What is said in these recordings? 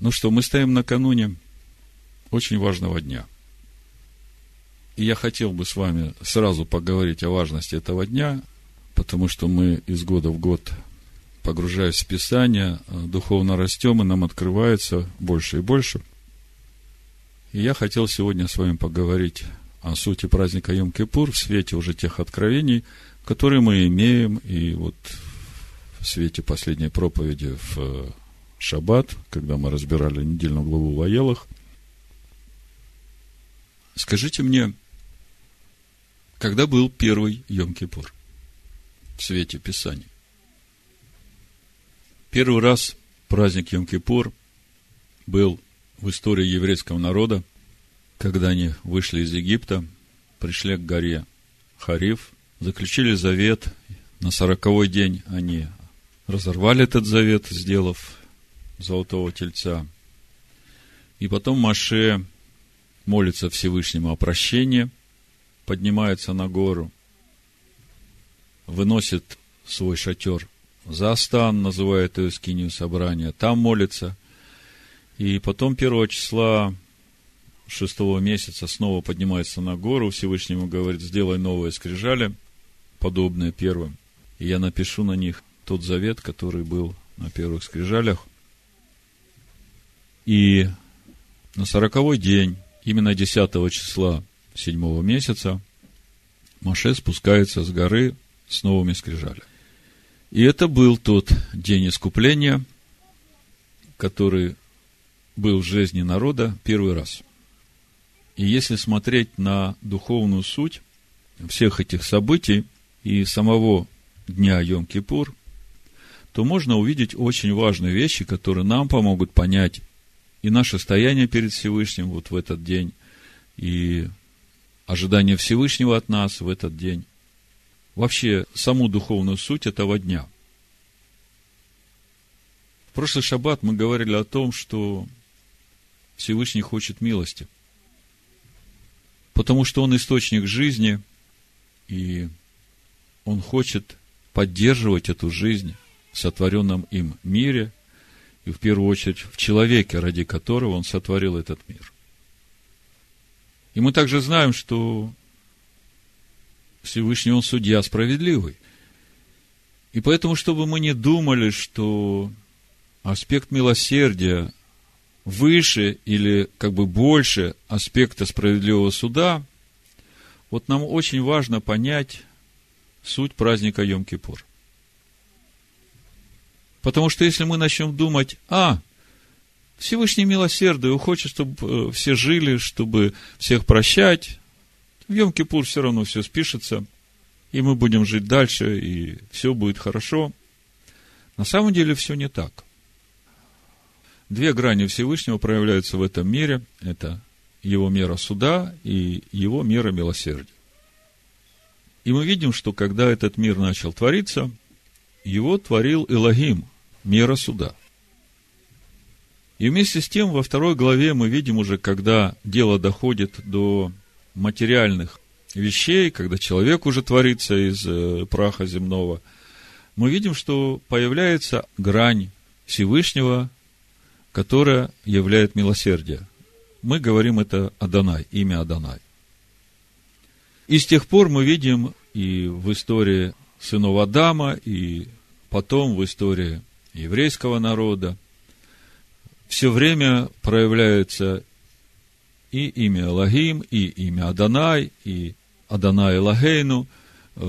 Ну что, мы стоим накануне очень важного дня. И я хотел бы с вами сразу поговорить о важности этого дня, потому что мы из года в год, погружаясь в Писание, духовно растем, и нам открывается больше и больше. И я хотел сегодня с вами поговорить о сути праздника Йом-Кипур в свете уже тех откровений, которые мы имеем, и вот в свете последней проповеди в Шаббат, когда мы разбирали недельную главу в Аелах. Скажите мне, когда был первый Йом-Кипур в свете Писаний? Первый раз праздник Йом-Кипур был в истории еврейского народа, когда они вышли из Египта, пришли к горе Хариф, заключили завет. На сороковой день они разорвали этот завет, сделав золотого тельца. И потом Маше молится Всевышнему о прощении, поднимается на гору, выносит свой шатер за стан, называет ее скинию собрания, там молится. И потом первого числа шестого месяца снова поднимается на гору, Всевышнему говорит, сделай новые скрижали, подобные первым, и я напишу на них тот завет, который был на первых скрижалях. И на сороковой день, именно 10 числа седьмого месяца, Маше спускается с горы с новыми скрижалями. И это был тот день искупления, который был в жизни народа первый раз. И если смотреть на духовную суть всех этих событий и самого дня Йом-Кипур, то можно увидеть очень важные вещи, которые нам помогут понять и наше стояние перед Всевышним вот в этот день, и ожидание Всевышнего от нас в этот день. Вообще, саму духовную суть этого дня. В прошлый шаббат мы говорили о том, что Всевышний хочет милости. Потому что Он источник жизни, и Он хочет поддерживать эту жизнь в сотворенном им мире – и в первую очередь в человеке, ради которого он сотворил этот мир. И мы также знаем, что Всевышний Он судья справедливый. И поэтому, чтобы мы не думали, что аспект милосердия выше или как бы больше аспекта справедливого суда, вот нам очень важно понять суть праздника Йом-Кипур. Потому что если мы начнем думать, а, Всевышний милосердный, хочет, чтобы э, все жили, чтобы всех прощать, в Йом-Кипур все равно все спишется, и мы будем жить дальше, и все будет хорошо. На самом деле все не так. Две грани Всевышнего проявляются в этом мире. Это его мера суда и его мера милосердия. И мы видим, что когда этот мир начал твориться, его творил Элогим, мера суда. И вместе с тем, во второй главе мы видим уже, когда дело доходит до материальных вещей, когда человек уже творится из э, праха земного, мы видим, что появляется грань Всевышнего, которая являет милосердие. Мы говорим это Адонай, имя Адонай. И с тех пор мы видим и в истории сынов Адама, и потом в истории еврейского народа, все время проявляется и имя Лагим, и имя Адонай, и Адонай Лагейну.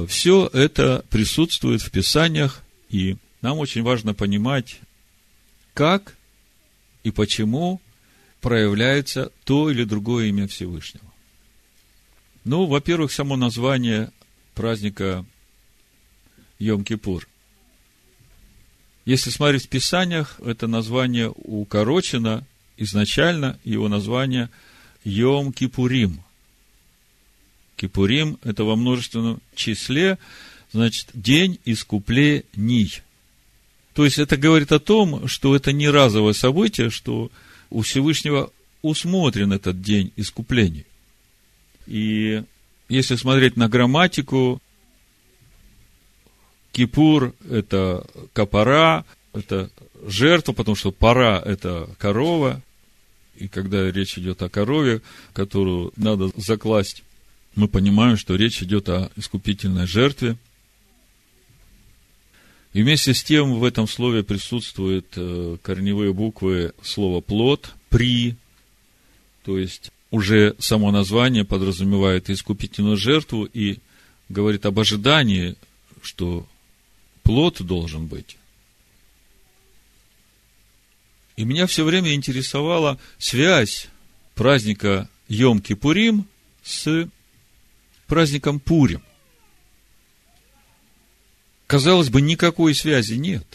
Все это присутствует в Писаниях, и нам очень важно понимать, как и почему проявляется то или другое имя Всевышнего. Ну, во-первых, само название праздника Йом-Кипур. Если смотреть в Писаниях, это название укорочено изначально, его название Йом Кипурим. Кипурим – это во множественном числе, значит, день искуплений. То есть, это говорит о том, что это не разовое событие, что у Всевышнего усмотрен этот день искуплений. И если смотреть на грамматику, Кипур – это капора, это жертва, потому что пора – это корова, и когда речь идет о корове, которую надо закласть, мы понимаем, что речь идет о искупительной жертве. И вместе с тем в этом слове присутствуют э, корневые буквы слова «плод», «при», то есть уже само название подразумевает искупительную жертву и говорит об ожидании, что плод должен быть. И меня все время интересовала связь праздника Йом-Кипурим с праздником Пурим. Казалось бы, никакой связи нет.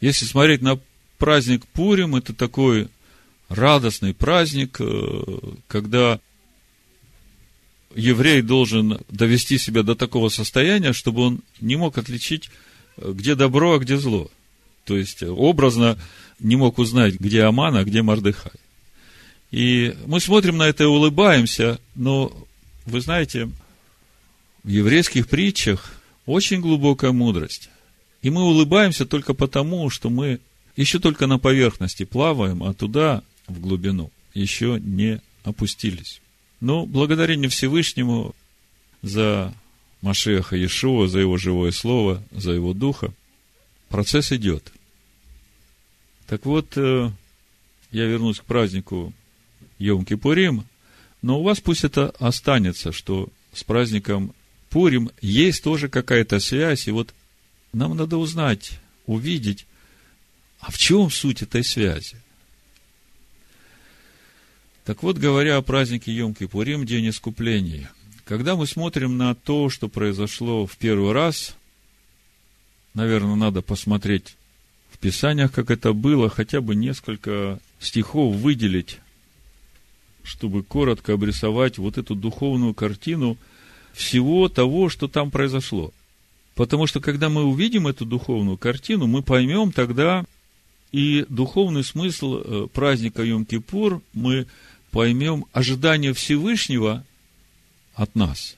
Если смотреть на праздник Пурим, это такой радостный праздник, э, когда еврей должен довести себя до такого состояния, чтобы он не мог отличить, э, где добро, а где зло. То есть, образно не мог узнать, где Аман, а где Мардыхай. И мы смотрим на это и улыбаемся, но, вы знаете, в еврейских притчах очень глубокая мудрость. И мы улыбаемся только потому, что мы еще только на поверхности плаваем, а туда в глубину, еще не опустились. Но благодарение Всевышнему за Машеха Иешуа, за его живое слово, за его духа, процесс идет. Так вот, э, я вернусь к празднику Йом-Кипурим, но у вас пусть это останется, что с праздником Пурим есть тоже какая-то связь, и вот нам надо узнать, увидеть, а в чем суть этой связи? Так вот, говоря о празднике Йом-Кипурим, День Искупления, когда мы смотрим на то, что произошло в первый раз, наверное, надо посмотреть в Писаниях, как это было, хотя бы несколько стихов выделить, чтобы коротко обрисовать вот эту духовную картину всего того, что там произошло. Потому что, когда мы увидим эту духовную картину, мы поймем тогда и духовный смысл э, праздника Йом-Кипур, мы поймем ожидание Всевышнего от нас.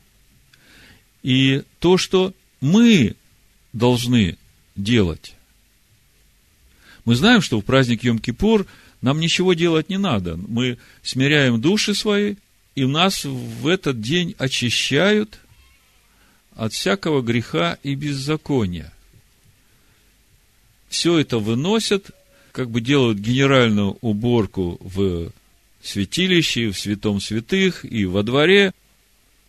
И то, что мы должны делать. Мы знаем, что в праздник Йом-Кипур нам ничего делать не надо. Мы смиряем души свои, и нас в этот день очищают от всякого греха и беззакония. Все это выносят, как бы делают генеральную уборку в святилище, в святом святых и во дворе,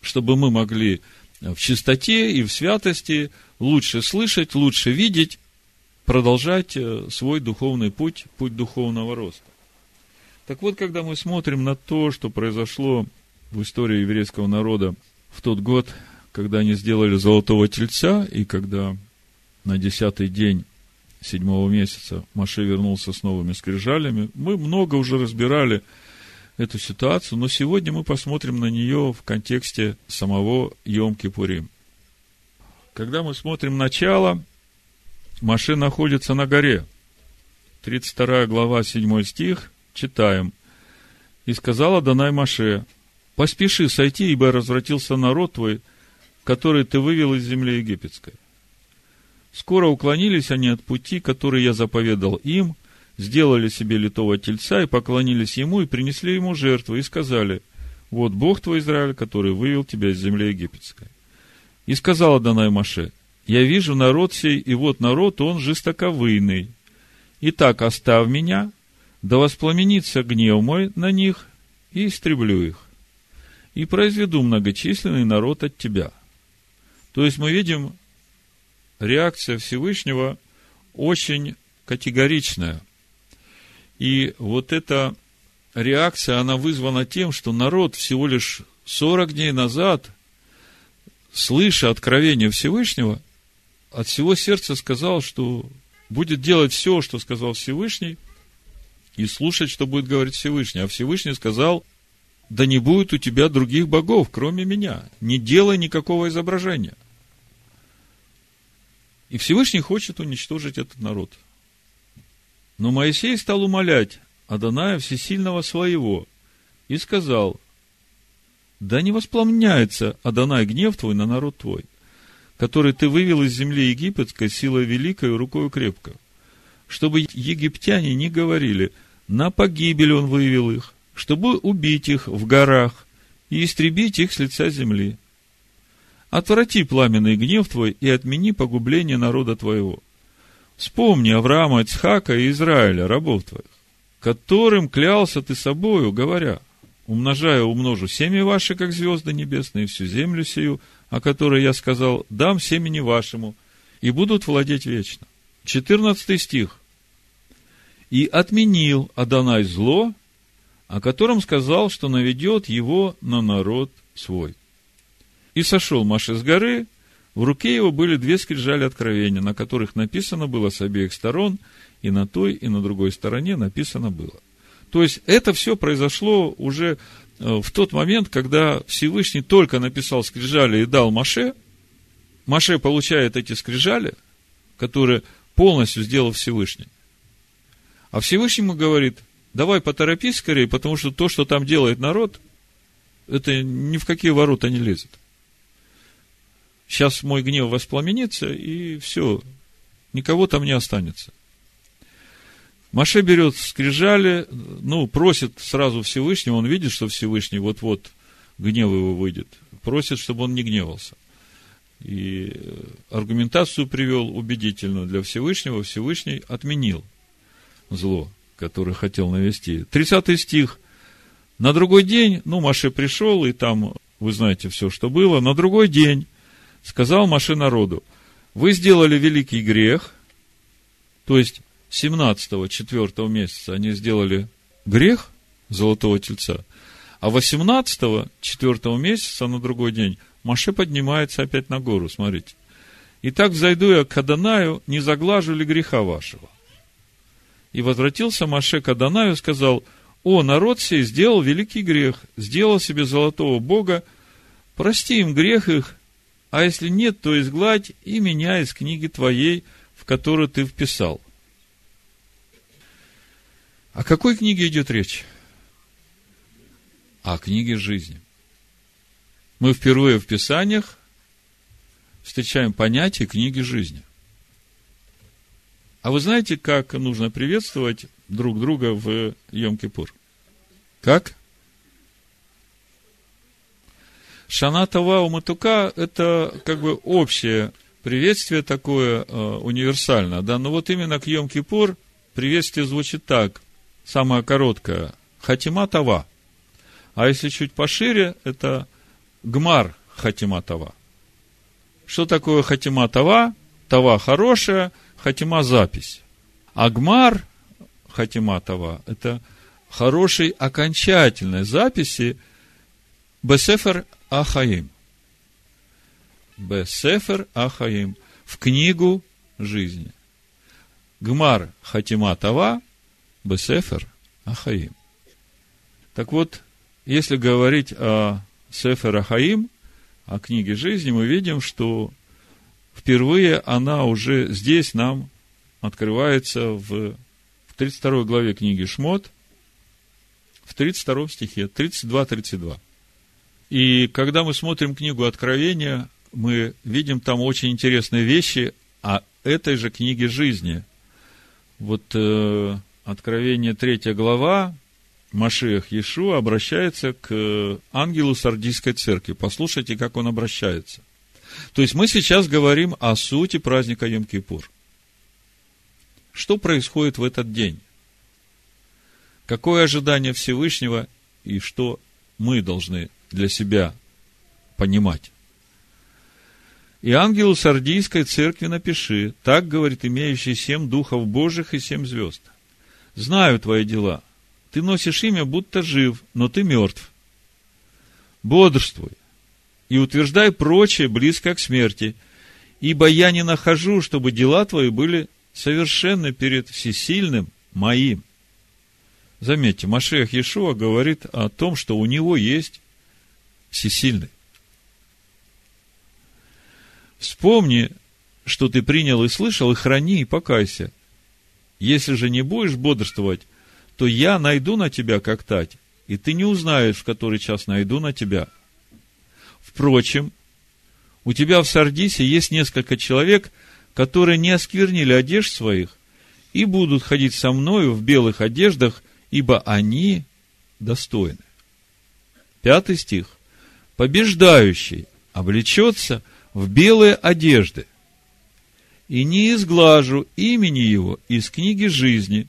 чтобы мы могли в чистоте и в святости лучше слышать, лучше видеть, продолжать э, свой духовный путь, путь духовного роста. Так вот, когда мы смотрим на то, что произошло в истории еврейского народа в тот год, когда они сделали золотого тельца, и когда на десятый день седьмого месяца Маше вернулся с новыми скрижалями, мы много уже разбирали эту ситуацию, но сегодня мы посмотрим на нее в контексте самого Йом-Кипурим. Когда мы смотрим начало, Маше находится на горе. 32 глава, 7 стих, читаем. «И сказала Данай Маше, поспеши сойти, ибо развратился народ твой, который ты вывел из земли египетской. Скоро уклонились они от пути, который я заповедал им, сделали себе литого тельца и поклонились ему, и принесли ему жертву, и сказали, вот Бог твой Израиль, который вывел тебя из земли египетской. И сказала Данай Маше, я вижу народ сей, и вот народ, он жестоковыйный. Итак, оставь меня, да воспламенится гнев мой на них, и истреблю их. И произведу многочисленный народ от тебя. То есть мы видим, реакция Всевышнего очень категоричная – и вот эта реакция, она вызвана тем, что народ всего лишь 40 дней назад, слыша откровение Всевышнего, от всего сердца сказал, что будет делать все, что сказал Всевышний, и слушать, что будет говорить Всевышний. А Всевышний сказал, да не будет у тебя других богов, кроме меня. Не делай никакого изображения. И Всевышний хочет уничтожить этот народ – но Моисей стал умолять Адоная Всесильного своего и сказал, да не воспламняется Адонай гнев твой на народ твой, который ты вывел из земли египетской силой великой и рукою крепко, чтобы египтяне не говорили, на погибель он вывел их, чтобы убить их в горах и истребить их с лица земли. Отврати пламенный гнев твой и отмени погубление народа твоего. Вспомни Авраама, Ицхака и Израиля, рабов твоих, которым клялся ты собою, говоря, умножая умножу семя ваше, как звезды небесные, всю землю сию, о которой я сказал, дам семени вашему, и будут владеть вечно. 14 стих. И отменил Адонай зло, о котором сказал, что наведет его на народ свой. И сошел Маше с горы, в руке его были две скрижали откровения, на которых написано было с обеих сторон, и на той, и на другой стороне написано было. То есть, это все произошло уже э, в тот момент, когда Всевышний только написал скрижали и дал Маше, Маше получает эти скрижали, которые полностью сделал Всевышний. А Всевышнему говорит, давай поторопись скорее, потому что то, что там делает народ, это ни в какие ворота не лезет. Сейчас мой гнев воспламенится, и все, никого там не останется. Маше берет скрижали, ну, просит сразу Всевышнего, он видит, что Всевышний вот-вот гнев его выйдет. Просит, чтобы он не гневался. И аргументацию привел убедительную для Всевышнего. Всевышний отменил зло, которое хотел навести. 30 стих. На другой день, ну, Маше пришел, и там, вы знаете все, что было. На другой день сказал Маше народу, вы сделали великий грех, то есть 17 четвертого месяца они сделали грех золотого тельца, а 18 четвертого месяца на другой день Маше поднимается опять на гору, смотрите. Итак, зайду я к Адонаю, не заглажу ли греха вашего? И возвратился Маше к Адонаю и сказал, о, народ сей сделал великий грех, сделал себе золотого Бога, прости им грех их, а если нет, то изгладь и меня из книги твоей, в которую ты вписал. О какой книге идет речь? О книге жизни. Мы впервые в Писаниях встречаем понятие книги жизни. А вы знаете, как нужно приветствовать друг друга в Йом-Кипур? Как? Шана Това Уматука – это как бы общее приветствие такое, э, универсальное, да, но вот именно к Йом-Кипур приветствие звучит так, самое короткое, Хатима Това. А если чуть пошире, это Гмар Хатима Това. Что такое Хатима Това? Това хорошая, Хатима запись. А Гмар Хатима Това – это хорошей окончательной записи Бесефер Ахаим. Бесефер Ахаим. В книгу жизни. Гмар Хатима Тава, Бесефер Ахаим. Так вот, если говорить о Сефер Ахаим, о книге жизни, мы видим, что впервые она уже здесь нам открывается в, в 32 главе книги Шмот, в 32 стихе, 32-32. И когда мы смотрим книгу Откровения, мы видим там очень интересные вещи о этой же книге жизни. Вот э, Откровение 3 глава, Машиах Ишу обращается к ангелу Сардийской церкви. Послушайте, как он обращается. То есть мы сейчас говорим о сути праздника Йом-Кипур. Что происходит в этот день? Какое ожидание Всевышнего и что мы должны для себя понимать. И ангелу Сардийской церкви напиши, так говорит имеющий семь духов Божьих и семь звезд. Знаю твои дела. Ты носишь имя, будто жив, но ты мертв. Бодрствуй и утверждай прочее, близко к смерти, ибо я не нахожу, чтобы дела твои были совершенны перед всесильным моим. Заметьте, Машех Иешуа говорит о том, что у него есть всесильный. Вспомни, что ты принял и слышал, и храни, и покайся. Если же не будешь бодрствовать, то я найду на тебя, как тать, и ты не узнаешь, в который час найду на тебя. Впрочем, у тебя в Сардисе есть несколько человек, которые не осквернили одежд своих и будут ходить со мною в белых одеждах, ибо они достойны. Пятый стих. Побеждающий облечется в белые одежды, и не изглажу имени его из книги жизни,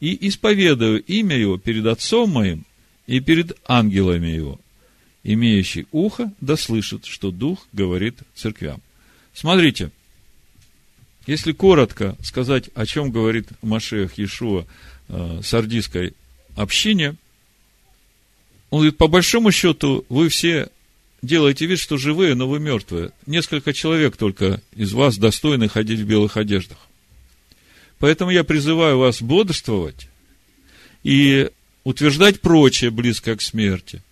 и исповедаю имя его перед Отцом моим и перед ангелами его. Имеющий ухо да слышит, что Дух говорит церквям. Смотрите, если коротко сказать, о чем говорит Машех Иешуа э, сардийской общине, он говорит, по большому счету, вы все делаете вид, что живые, но вы мертвые. Несколько человек только из вас достойны ходить в белых одеждах. Поэтому я призываю вас бодрствовать и утверждать прочее, близкое к смерти.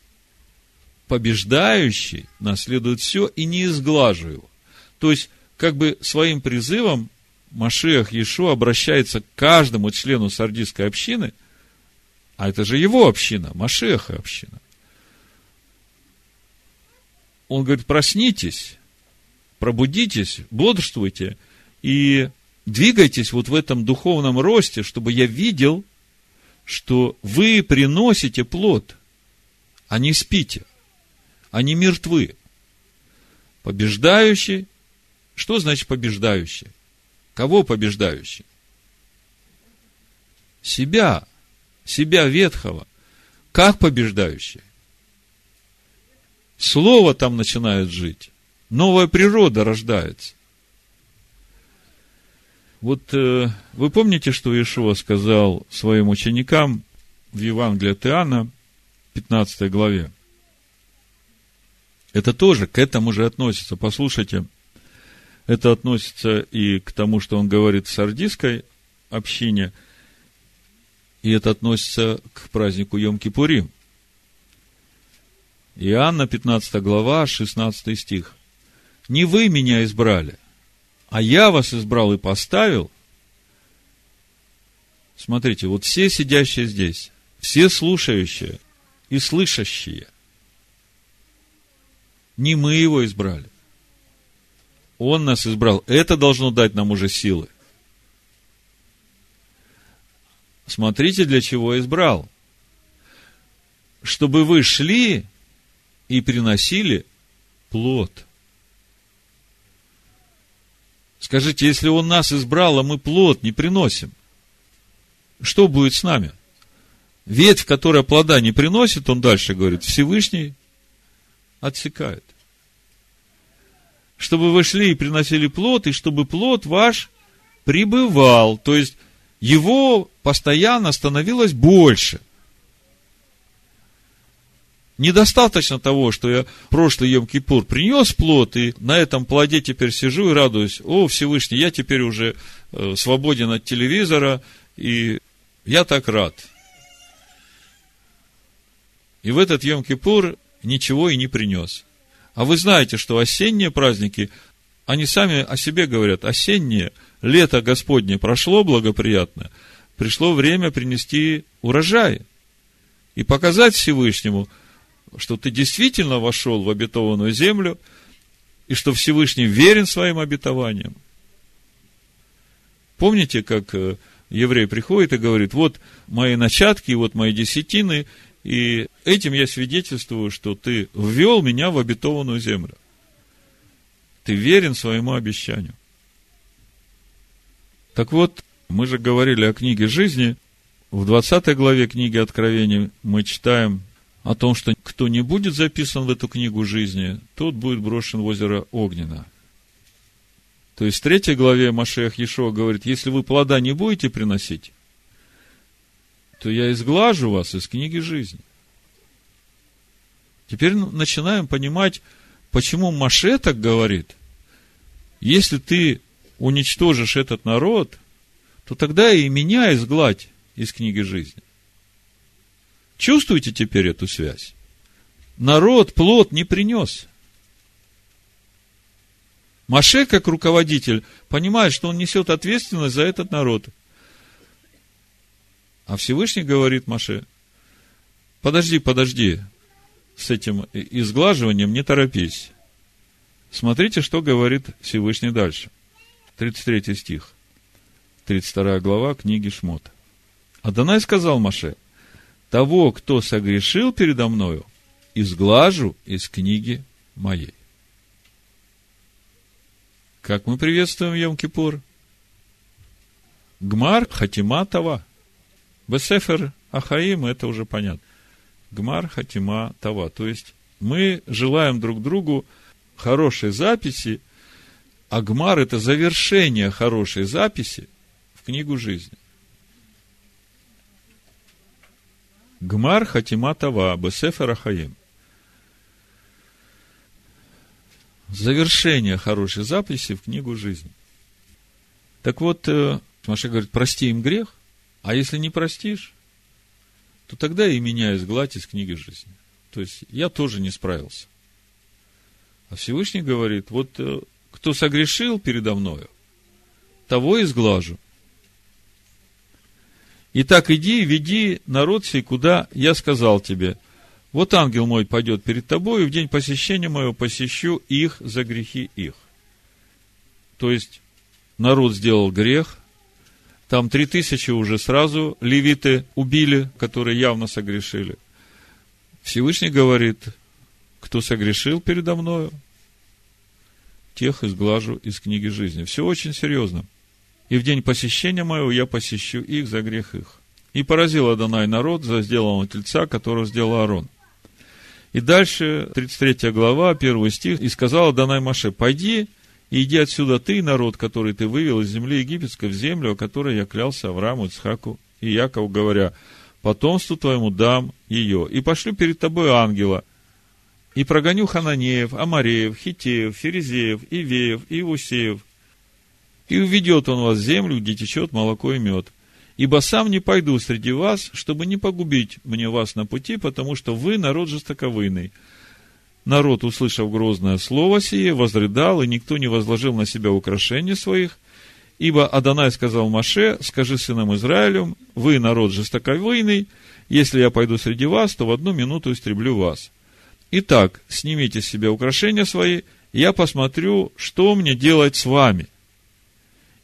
Побеждающий наследует все и не изглажу его. То есть, как бы своим призывом Машех Иешуа обращается к каждому члену сардийской общины, а это же его община, Машеха община. Он говорит, проснитесь, пробудитесь, бодрствуйте и двигайтесь вот в этом духовном росте, чтобы я видел, что вы приносите плод, а не спите, а не мертвы. Побеждающий. Что значит побеждающий? Кого побеждающий? Себя. Себя ветхого. Как побеждающий? Слово там начинает жить. Новая природа рождается. Вот э, вы помните, что Иешуа сказал своим ученикам в Евангелии от Иоанна, 15 главе? Это тоже к этому же относится. Послушайте, это относится и к тому, что он говорит в сардийской общине, и это относится к празднику Йом-Кипурим. Иоанна, 15 глава, 16 стих. «Не вы меня избрали, а я вас избрал и поставил». Смотрите, вот все сидящие здесь, все слушающие и слышащие, не мы его избрали. Он нас избрал. Это должно дать нам уже силы. Смотрите, для чего избрал. Чтобы вы шли и приносили плод. Скажите, если Он нас избрал, а мы плод не приносим, что будет с нами? Ветвь, которая плода не приносит, он дальше говорит, Всевышний отсекает. Чтобы вы шли и приносили плод, и чтобы плод ваш пребывал. То есть, его постоянно становилось больше. Недостаточно того, что я прошлый Йом-Кипур принес плод, и на этом плоде теперь сижу и радуюсь. О, Всевышний, я теперь уже э, свободен от телевизора, и я так рад. И в этот Йом-Кипур ничего и не принес. А вы знаете, что осенние праздники, они сами о себе говорят, осеннее, лето Господне прошло благоприятно, пришло время принести урожай и показать Всевышнему – что ты действительно вошел в обетованную землю, и что Всевышний верен своим обетованиям. Помните, как э, еврей приходит и говорит, вот мои начатки, вот мои десятины, и этим я свидетельствую, что ты ввел меня в обетованную землю. Ты верен своему обещанию. Так вот, мы же говорили о книге жизни. В 20 главе книги Откровений мы читаем о том, что кто не будет записан в эту книгу жизни, тот будет брошен в озеро Огненно. То есть в третьей главе Машех Ешо говорит, если вы плода не будете приносить, то я изглажу вас из книги жизни. Теперь начинаем понимать, почему Маше так говорит. Если ты уничтожишь этот народ, то тогда и меня изгладь из книги жизни. Чувствуете теперь эту связь? Народ плод не принес. Маше, как руководитель, понимает, что он несет ответственность за этот народ. А Всевышний говорит Маше, подожди, подожди, с этим изглаживанием не торопись. Смотрите, что говорит Всевышний дальше. 33 стих. 32 глава книги Шмот. Адонай сказал Маше, того, кто согрешил передо мною, изглажу из книги моей. Как мы приветствуем Йом-Кипур? Гмар Хатима Тава. Бесефер Ахаим, это уже понятно. Гмар Хатима Тава. То есть, мы желаем друг другу хорошей записи, а Гмар – это завершение хорошей записи книгу жизни. Гмар Хатима Тава, Бесефер. Завершение хорошей записи в книгу жизни. Так вот, э, Маша говорит, прости им грех, а если не простишь, то тогда и меня изгладь из книги жизни. То есть, я тоже не справился. А Всевышний говорит, вот э, кто согрешил передо мною, того изглажу. Итак, иди веди народ сей, куда я сказал тебе. Вот ангел мой пойдет перед тобой, и в день посещения моего посещу их за грехи их. То есть, народ сделал грех, там три тысячи уже сразу левиты убили, которые явно согрешили. Всевышний говорит, кто согрешил передо мною, тех изглажу из книги жизни. Все очень серьезно. И в день посещения моего я посещу их за грех их. И поразил Адонай народ за сделанного тельца, которого сделал Аарон. И дальше, 33 глава, 1 стих, «И сказал Адонай Маше, пойди и иди отсюда ты, народ, который ты вывел из земли египетской в землю, о которой я клялся Аврааму, Ицхаку и Якову, говоря, потомству твоему дам ее, и пошлю перед тобой ангела, и прогоню Хананеев, Амареев, Хитеев, Ферезеев, Ивеев, Иусеев, и уведет он вас в землю, где течет молоко и мед. Ибо сам не пойду среди вас, чтобы не погубить мне вас на пути, потому что вы народ жестоковыйный, Народ, услышав грозное слово сие, возрыдал, и никто не возложил на себя украшения своих, ибо Адонай сказал Маше, скажи сынам Израилем, вы народ жестоковыйный, если я пойду среди вас, то в одну минуту истреблю вас. Итак, снимите с себя украшения свои, я посмотрю, что мне делать с вами.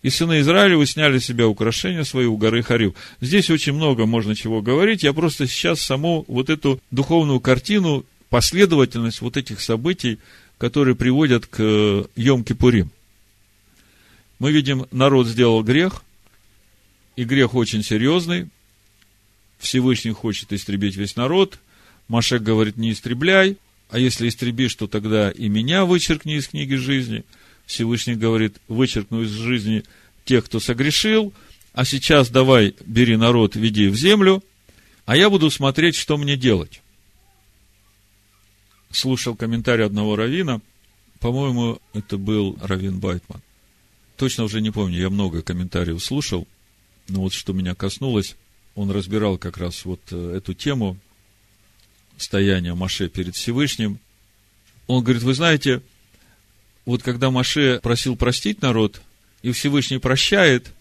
И сыны Израилевы сняли с себя украшения свои у горы Харив. Здесь очень много можно чего говорить. Я просто сейчас саму вот эту духовную картину последовательность вот этих событий, которые приводят к э, Йом-Кипурим. Мы видим, народ сделал грех, и грех очень серьезный. Всевышний хочет истребить весь народ. Машек говорит, не истребляй, а если истребишь, то тогда и меня вычеркни из книги жизни. Всевышний говорит, вычеркну из жизни тех, кто согрешил, а сейчас давай, бери народ, веди в землю, а я буду смотреть, что мне делать слушал комментарий одного равина, по-моему, это был Равин Байтман. Точно уже не помню, я много комментариев слушал, но вот что меня коснулось, он разбирал как раз вот э, эту тему стояния Маше перед Всевышним. Он говорит, вы знаете, вот когда Маше просил простить народ, и Всевышний прощает,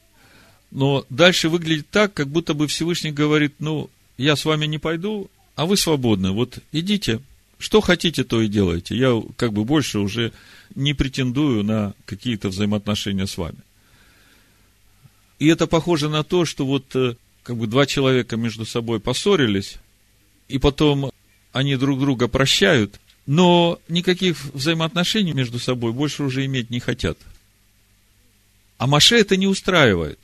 но дальше выглядит так, как будто бы Всевышний говорит, ну, я с вами не пойду, а вы свободны, вот идите, что хотите, то и делайте. Я как бы больше уже не претендую на какие-то взаимоотношения с вами. И это похоже на то, что вот э, как бы два человека между собой поссорились, и потом они друг друга прощают, но никаких взаимоотношений между собой больше уже иметь не хотят. А Маше это не устраивает.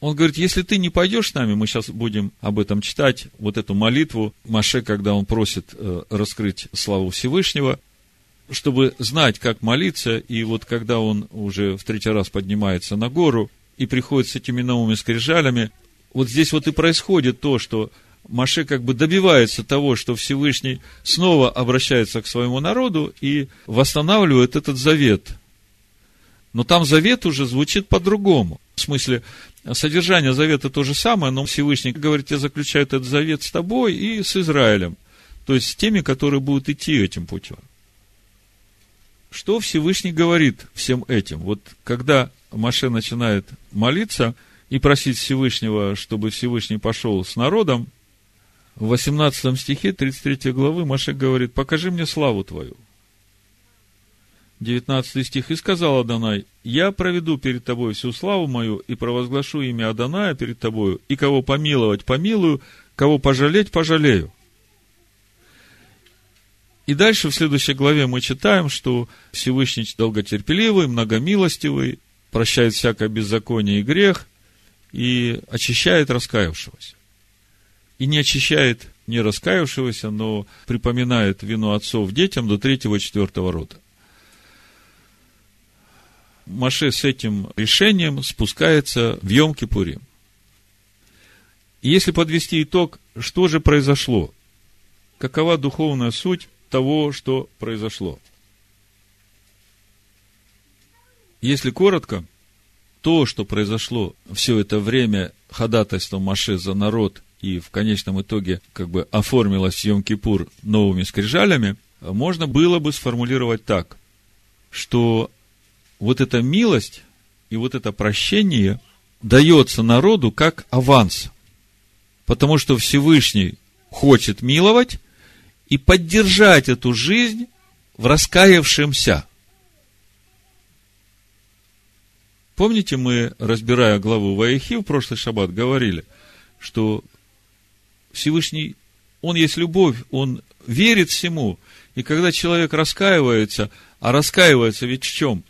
Он говорит, если ты не пойдешь с нами, мы сейчас будем об этом читать, вот эту молитву Маше, когда он просит э, раскрыть славу Всевышнего, чтобы знать, как молиться, и вот когда он уже в третий раз поднимается на гору и приходит с этими новыми скрижалями, вот здесь вот и происходит то, что Маше как бы добивается того, что Всевышний снова обращается к своему народу и восстанавливает этот завет. Но там завет уже звучит по-другому. В смысле, содержание завета то же самое, но Всевышний говорит, я заключаю этот завет с тобой и с Израилем. То есть с теми, которые будут идти этим путем. Что Всевышний говорит всем этим? Вот когда Маше начинает молиться и просить Всевышнего, чтобы Всевышний пошел с народом, в 18 стихе 33 главы Маше говорит, покажи мне славу твою. 19 стих. «И сказал Адонай, я проведу перед тобой всю славу мою и провозглашу имя Адоная перед тобою, и кого помиловать, помилую, кого пожалеть, пожалею». И дальше в следующей главе мы читаем, что Всевышний долготерпеливый, многомилостивый, прощает всякое беззаконие и грех и очищает раскаявшегося. И не очищает не раскаявшегося, но припоминает вину отцов детям до третьего четвертого рода. Маше с этим решением спускается в Йом-Кипурим. Если подвести итог, что же произошло? Какова духовная суть того, что произошло? Если коротко, то, что произошло все это время ходатайством Маше за народ и в конечном итоге как бы оформилось в Йом-Кипур новыми скрижалями, можно было бы сформулировать так, что вот эта милость и вот это прощение дается народу как аванс. Потому что Всевышний хочет миловать и поддержать эту жизнь в раскаявшемся. Помните, мы, разбирая главу Ваихи в прошлый шаббат, говорили, что Всевышний, Он есть любовь, Он верит всему. И когда человек раскаивается, а раскаивается ведь в чем?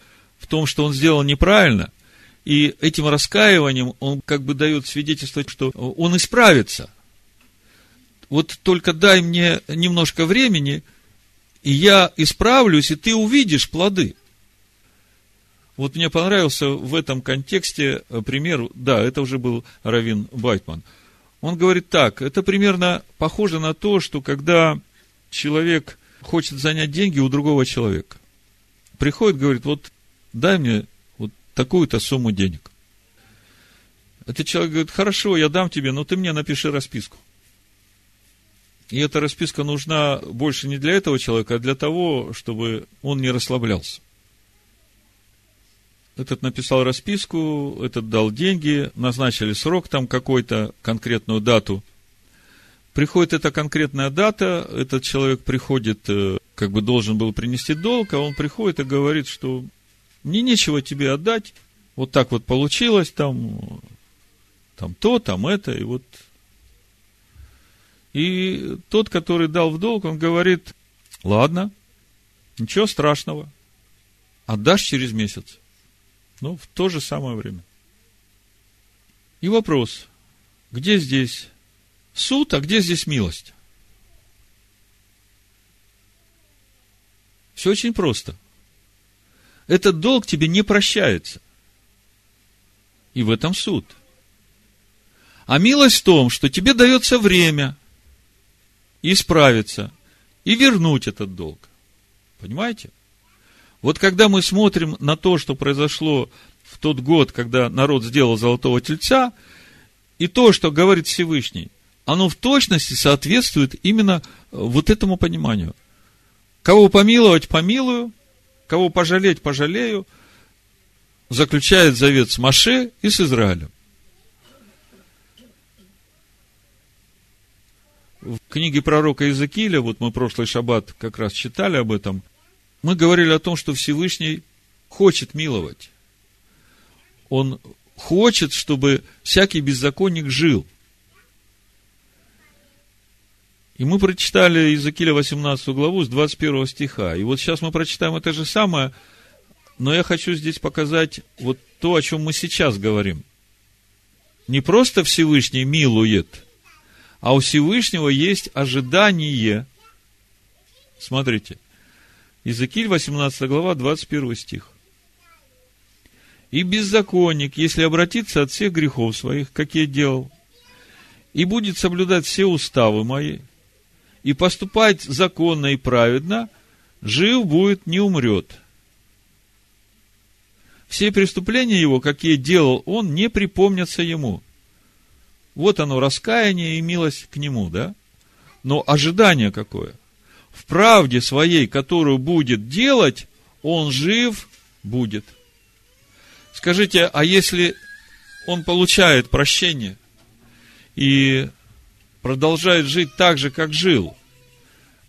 в том, что он сделал неправильно, и этим раскаиванием он как бы дает свидетельство, что он исправится. Вот только дай мне немножко времени, и я исправлюсь, и ты увидишь плоды. Вот мне понравился в этом контексте пример, да, это уже был Равин Байтман. Он говорит так, это примерно похоже на то, что когда человек хочет занять деньги у другого человека, приходит, говорит, вот дай мне вот такую-то сумму денег. Этот человек говорит, хорошо, я дам тебе, но ты мне напиши расписку. И эта расписка нужна больше не для этого человека, а для того, чтобы он не расслаблялся. Этот написал расписку, этот дал деньги, назначили срок там какой-то, конкретную дату. Приходит эта конкретная дата, этот человек приходит, э, как бы должен был принести долг, а он приходит и говорит, что мне нечего тебе отдать, вот так вот получилось, там, там то, там это, и вот. И тот, который дал в долг, он говорит, ладно, ничего страшного, отдашь через месяц. Ну, в то же самое время. И вопрос, где здесь суд, а где здесь милость? Все очень просто этот долг тебе не прощается. И в этом суд. А милость в том, что тебе дается время исправиться и вернуть этот долг. Понимаете? Вот когда мы смотрим на то, что произошло в тот год, когда народ сделал золотого тельца, и то, что говорит Всевышний, оно в точности соответствует именно вот этому пониманию. Кого помиловать, помилую – кого пожалеть, пожалею, заключает завет с Маше и с Израилем. В книге пророка Иезекииля, вот мы прошлый шаббат как раз читали об этом, мы говорили о том, что Всевышний хочет миловать. Он хочет, чтобы всякий беззаконник жил. И мы прочитали Иезекииля 18 главу с 21 стиха. И вот сейчас мы прочитаем это же самое, но я хочу здесь показать вот то, о чем мы сейчас говорим. Не просто Всевышний милует, а у Всевышнего есть ожидание. Смотрите. Иезекииль 18 глава, 21 стих. И беззаконник, если обратиться от всех грехов своих, как я делал, и будет соблюдать все уставы мои, и поступать законно и праведно, жив будет, не умрет. Все преступления его, какие делал он, не припомнятся ему. Вот оно, раскаяние и милость к нему, да? Но ожидание какое? В правде своей, которую будет делать, он жив будет. Скажите, а если он получает прощение и продолжает жить так же, как жил.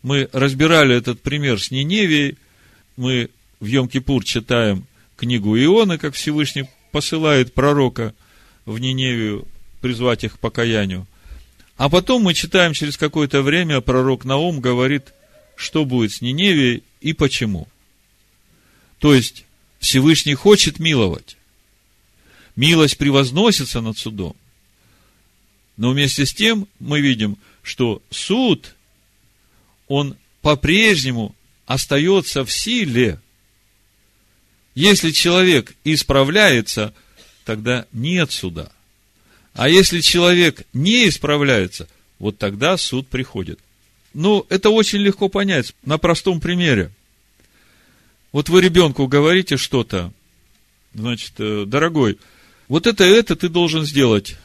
Мы разбирали этот пример с Ниневией, мы в Йом-Кипур читаем книгу Ионы, как Всевышний посылает пророка в Ниневию призвать их к покаянию. А потом мы читаем через какое-то время, пророк Наум говорит, что будет с Ниневией и почему. То есть, Всевышний хочет миловать. Милость превозносится над судом. Но вместе с тем мы видим, что суд, он по-прежнему остается в силе. Если человек исправляется, тогда нет суда. А если человек не исправляется, вот тогда суд приходит. Ну, это очень легко понять на простом примере. Вот вы ребенку говорите что-то, значит, э, дорогой, вот это это ты должен сделать.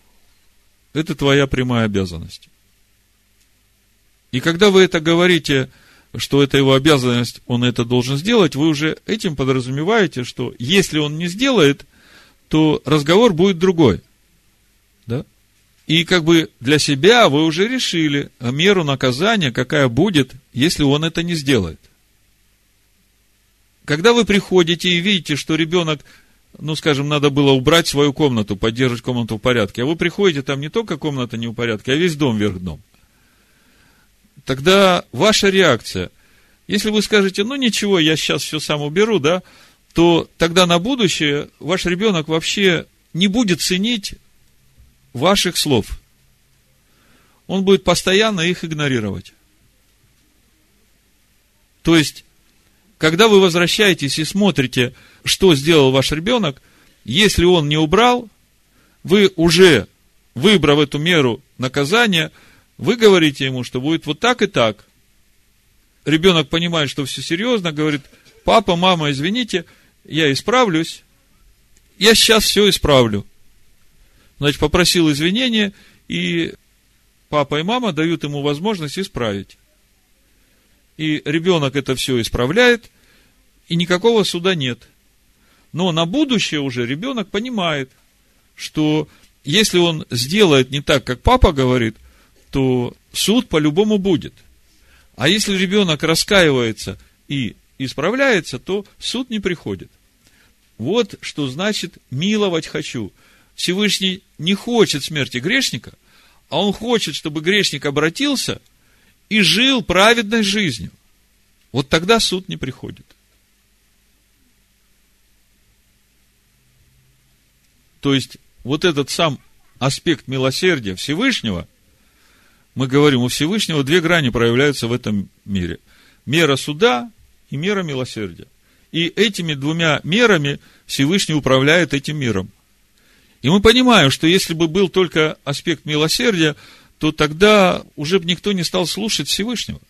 Это твоя прямая обязанность. И когда вы это говорите, что это его обязанность, он это должен сделать, вы уже этим подразумеваете, что если он не сделает, то разговор будет другой. И как бы для себя вы уже решили меру наказания, какая будет, если он это не сделает. Когда вы приходите и видите, что ребенок, ну, скажем, надо было убрать свою комнату, поддерживать комнату в порядке, а вы приходите, там не только комната не в порядке, а весь дом вверх дном тогда ваша реакция, если вы скажете, ну ничего, я сейчас все сам уберу, да, то тогда на будущее ваш ребенок вообще не будет ценить ваших слов. Он будет постоянно их игнорировать. То есть, когда вы возвращаетесь и смотрите, что сделал ваш ребенок, если он не убрал, вы уже, выбрав эту меру наказания, вы говорите ему, что будет вот так и так. Ребенок понимает, что все серьезно, говорит, папа, мама, извините, я исправлюсь. Я сейчас все исправлю. Значит, попросил извинения, и папа и мама дают ему возможность исправить. И ребенок это все исправляет, и никакого суда нет. Но на будущее уже ребенок понимает, что если он сделает не так, как папа говорит – то суд по-любому будет. А если ребенок раскаивается и исправляется, то суд не приходит. Вот что значит миловать хочу. Всевышний не хочет смерти грешника, а он хочет, чтобы грешник обратился и жил праведной жизнью. Вот тогда суд не приходит. То есть, вот этот сам аспект милосердия Всевышнего – мы говорим, у Всевышнего две грани проявляются в этом мире. Мера суда и мера милосердия. И этими двумя мерами Всевышний управляет этим миром. И мы понимаем, что если бы был только аспект милосердия, то тогда уже бы никто не стал слушать Всевышнего.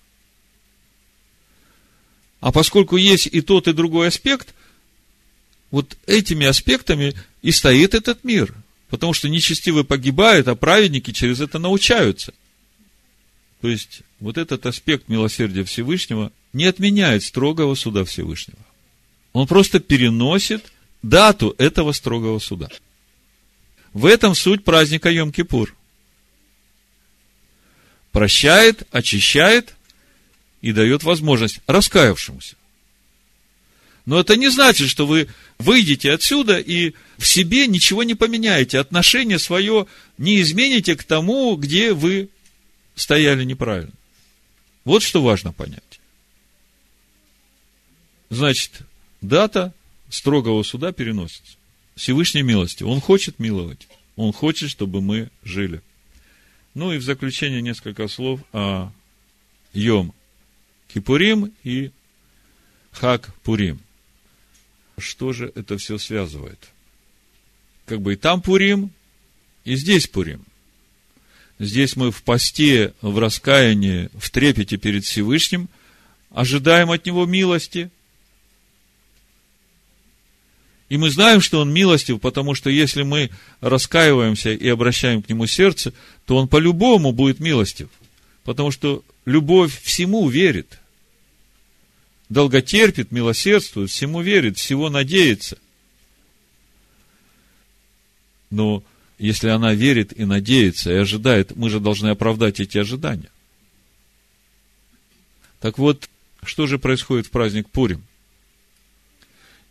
А поскольку есть и тот, и другой аспект, вот этими аспектами и стоит этот мир. Потому что нечестивые погибают, а праведники через это научаются. То есть, вот этот аспект милосердия Всевышнего не отменяет строгого суда Всевышнего. Он просто переносит дату этого строгого суда. В этом суть праздника Йом-Кипур. Прощает, очищает и дает возможность раскаявшемуся. Но это не значит, что вы выйдете отсюда и в себе ничего не поменяете, отношение свое не измените к тому, где вы стояли неправильно. Вот что важно понять. Значит, дата строгого суда переносится. Всевышней милости. Он хочет миловать. Он хочет, чтобы мы жили. Ну и в заключение несколько слов о Йом Кипурим и Хак Пурим. Что же это все связывает? Как бы и там Пурим, и здесь Пурим. Здесь мы в посте, в раскаянии, в трепете перед Всевышним, ожидаем от Него милости. И мы знаем, что Он милостив, потому что если мы раскаиваемся и обращаем к Нему сердце, то Он по-любому будет милостив. Потому что любовь всему верит. Долготерпит, милосердствует, всему верит, всего надеется. Но если она верит и надеется, и ожидает, мы же должны оправдать эти ожидания. Так вот, что же происходит в праздник Пурим?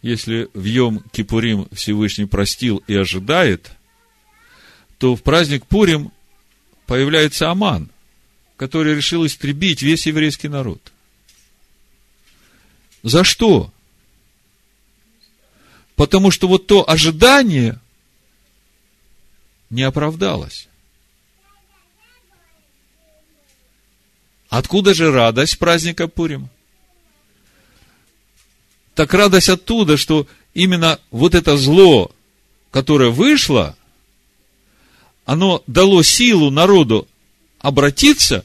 Если в Йом Кипурим Всевышний простил и ожидает, то в праздник Пурим появляется Аман, который решил истребить весь еврейский народ. За что? Потому что вот то ожидание не оправдалось. Откуда же радость праздника Пурим? Так радость оттуда, что именно вот это зло, которое вышло, оно дало силу народу обратиться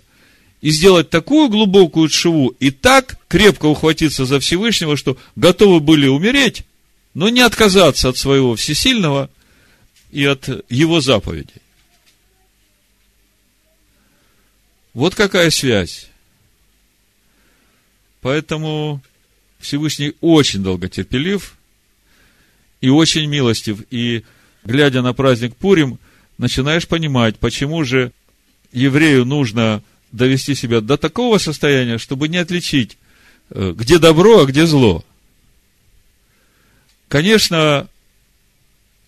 и сделать такую глубокую шиву и так крепко ухватиться за Всевышнего, что готовы были умереть, но не отказаться от своего всесильного и от его заповедей. Вот какая связь. Поэтому Всевышний очень долготерпелив и очень милостив. И, глядя на праздник Пурим, начинаешь понимать, почему же еврею нужно довести себя до такого состояния, чтобы не отличить, э, где добро, а где зло. Конечно,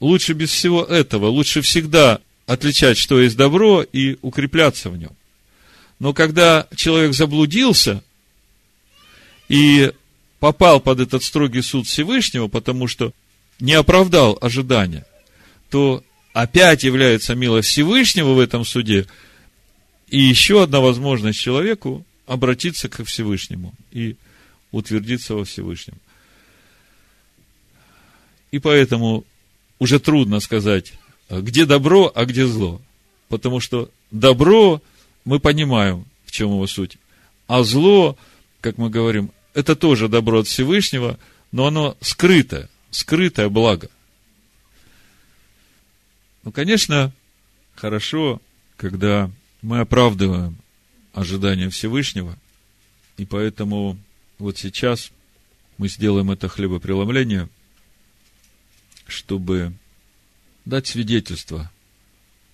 лучше без всего этого, лучше всегда отличать, что есть добро, и укрепляться в нем. Но когда человек заблудился и попал под этот строгий суд Всевышнего, потому что не оправдал ожидания, то опять является милость Всевышнего в этом суде, и еще одна возможность человеку обратиться к Всевышнему и утвердиться во Всевышнем. И поэтому уже трудно сказать, где добро, а где зло. Потому что добро мы понимаем, в чем его суть. А зло, как мы говорим, это тоже добро от Всевышнего, но оно скрытое, скрытое благо. Ну, конечно, хорошо, когда мы оправдываем ожидания Всевышнего, и поэтому вот сейчас мы сделаем это хлебопреломление, чтобы дать свидетельство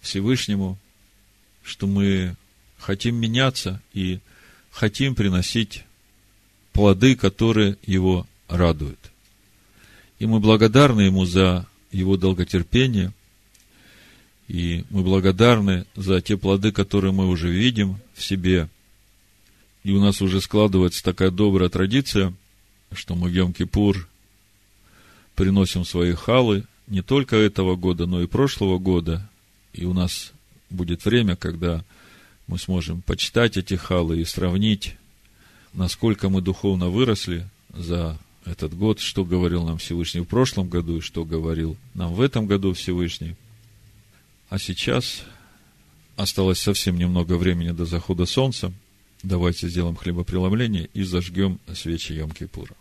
Всевышнему, что мы хотим меняться и хотим приносить плоды, которые его радуют. И мы благодарны ему за его долготерпение, и мы благодарны за те плоды, которые мы уже видим в себе. И у нас уже складывается такая добрая традиция, что мы в Йом-Кипур приносим свои халы не только этого года, но и прошлого года. И у нас будет время, когда мы сможем почитать эти халы и сравнить насколько мы духовно выросли за этот год, что говорил нам Всевышний в прошлом году и что говорил нам в этом году Всевышний. А сейчас осталось совсем немного времени до захода солнца. Давайте сделаем хлебопреломление и зажгем свечи Йом-Кипура.